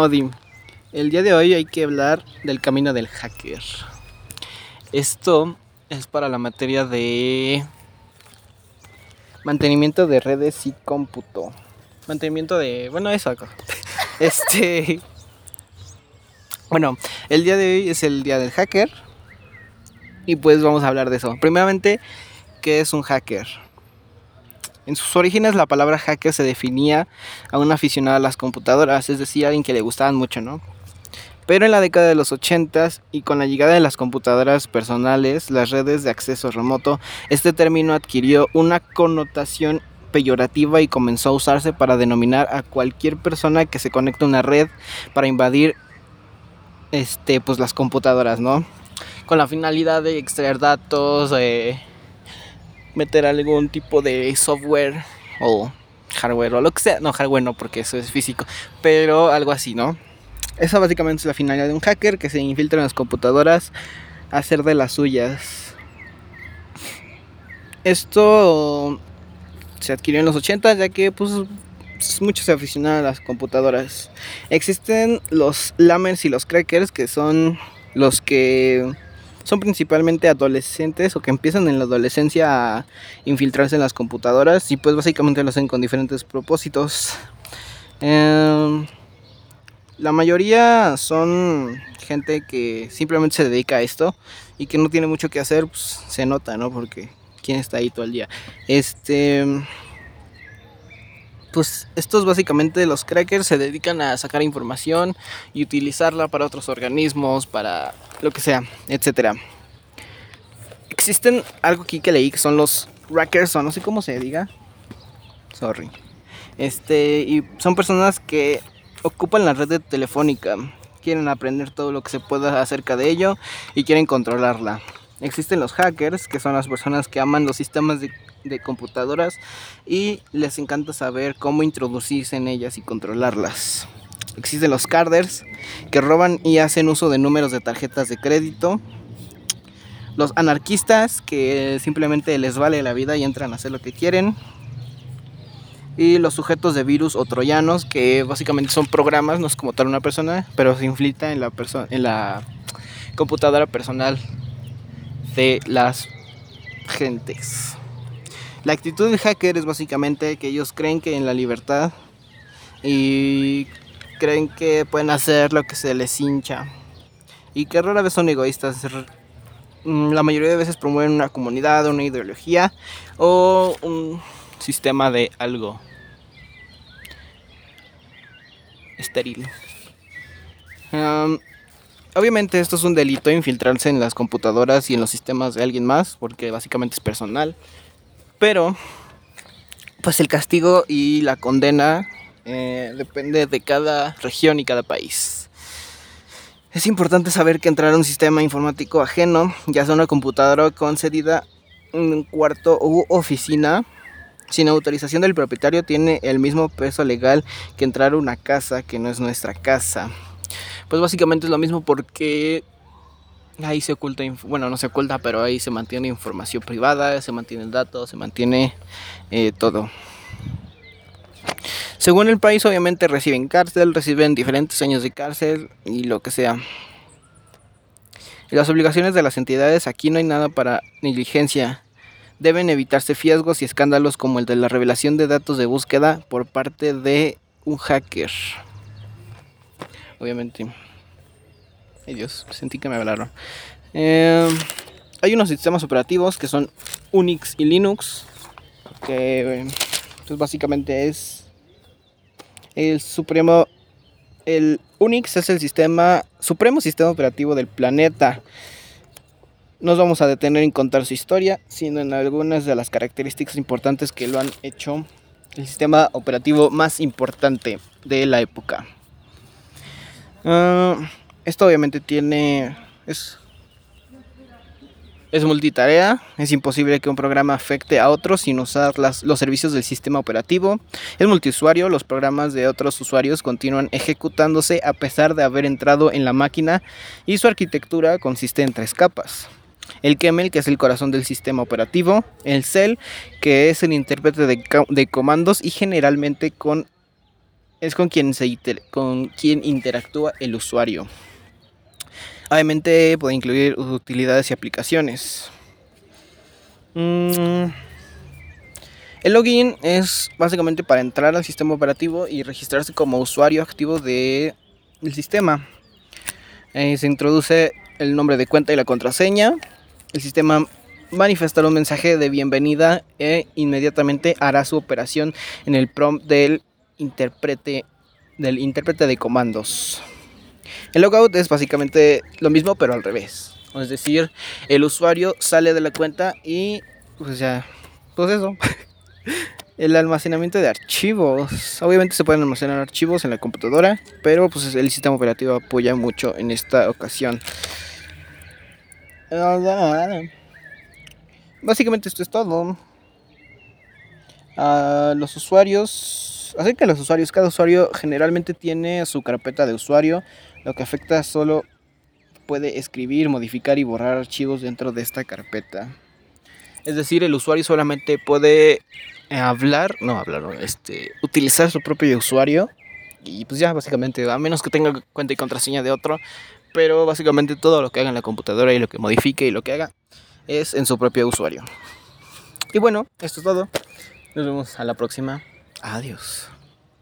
Odi, el día de hoy hay que hablar del camino del hacker. Esto es para la materia de mantenimiento de redes y cómputo. Mantenimiento de, bueno, eso acá. Este Bueno, el día de hoy es el día del hacker y pues vamos a hablar de eso. Primeramente, ¿qué es un hacker? En sus orígenes la palabra hacker se definía a un aficionado a las computadoras, es decir, a alguien que le gustaban mucho, ¿no? Pero en la década de los 80 y con la llegada de las computadoras personales, las redes de acceso remoto, este término adquirió una connotación peyorativa y comenzó a usarse para denominar a cualquier persona que se conecte a una red para invadir este pues las computadoras, ¿no? Con la finalidad de extraer datos, de meter algún tipo de software o hardware o lo que sea, no hardware no porque eso es físico, pero algo así, ¿no? Esa básicamente es la finalidad de un hacker que se infiltra en las computadoras a hacer de las suyas. Esto se adquirió en los 80 ya que pues muchos se aficionaron a las computadoras. Existen los lammers y los crackers que son los que son principalmente adolescentes o que empiezan en la adolescencia a infiltrarse en las computadoras y pues básicamente lo hacen con diferentes propósitos. Eh, la mayoría son gente que simplemente se dedica a esto y que no tiene mucho que hacer, pues se nota, ¿no? Porque quién está ahí todo el día. Este pues estos básicamente los crackers se dedican a sacar información y utilizarla para otros organismos, para lo que sea, etcétera. Existen algo aquí que leí que son los crackers o no sé cómo se diga. Sorry. Este, y son personas que ocupan la red de telefónica, quieren aprender todo lo que se pueda acerca de ello y quieren controlarla. Existen los hackers, que son las personas que aman los sistemas de, computadoras y les encanta saber cómo introducirse en ellas y controlarlas. Existen los carders, que roban y hacen uso de números de tarjetas de crédito. Los anarquistas, que simplemente les vale la vida y entran a hacer lo que quieren y los sujetos de virus o troyanos que básicamente son programas, no es como tal una persona, pero se infiltra en la en la computadora personal de las gentes. La actitud del hacker es básicamente que ellos creen que en la libertad y creen que pueden hacer lo que se les hincha y que rara vez son egoístas. Mm, la mayoría de veces promueven una comunidad, una ideología o un sistema de algo. estéril. obviamente esto es un delito infiltrarse en las computadoras y en los sistemas de alguien más, porque básicamente es personal. Pero, pues el castigo y la condena eh, depende de cada región y cada país. Es importante saber que entrar a un sistema informático ajeno, ya sea una computadora concedida, un cuarto u oficina, sin autorización del propietario tiene el mismo peso legal que entrar a una casa que no es nuestra casa. Pues básicamente es lo mismo porque ahí se oculta, bueno, no se oculta, pero ahí se mantiene información privada, se mantiene el dato, se mantiene eh, todo. Según el país, obviamente reciben cárcel, reciben diferentes años de cárcel y lo que sea. Y las obligaciones de las entidades, aquí no hay nada para negligencia deben evitarse fiascos y escándalos como el de la revelación de datos de búsqueda por parte de un hacker. Obviamente. Dios, sentí que me hablaron. Em, hay unos sistemas operativos que son Unix y Linux. Que pues básicamente es el supremo. El Unix es el sistema, supremo sistema operativo del planeta nos vamos a detener en contar su historia, sino en algunas de las características importantes que lo han hecho el sistema operativo más importante de la época. Ah, esto obviamente tiene... Es, es multitarea, es imposible que un programa afecte a otros sin usar las, los servicios del sistema operativo. Es multiusuario, los programas de otros usuarios continúan ejecutándose a pesar de haber entrado en la máquina y su arquitectura consiste en tres capas el kernel, que es el corazón del sistema operativo, el cell, que es el intérprete de, comandos y generalmente con es con quien, se con quien interactúa el usuario. Obviamente puede incluir utilidades y aplicaciones. Mm, el login es básicamente para entrar al sistema operativo y registrarse como usuario activo del sistema. Eh, se introduce el nombre de cuenta y la contraseña. El sistema manifestará un mensaje de bienvenida e inmediatamente hará su operación en el prompt del intérprete del intérprete de comandos. El logout es básicamente lo mismo pero al revés. Es decir, el usuario sale de la cuenta y pues ya, pues eso. El almacenamiento de archivos. Obviamente se pueden almacenar archivos en la computadora, pero pues el sistema operativo apoya mucho en esta ocasión. Básicamente esto es todo. Los usuarios, así que los usuarios, cada usuario generalmente tiene su carpeta de usuario, lo que afecta solo puede escribir, modificar y borrar archivos dentro de esta carpeta. Es decir, el usuario solamente puede eh, hablar, no hablar, este, utilizar su propio usuario y pues ya básicamente, a menos que tenga cuenta y contraseña de otro, pero básicamente todo lo que haga en la computadora y lo que modifique y lo que haga es en su propio usuario. Y bueno, esto es todo. Nos vemos a la próxima. Adiós.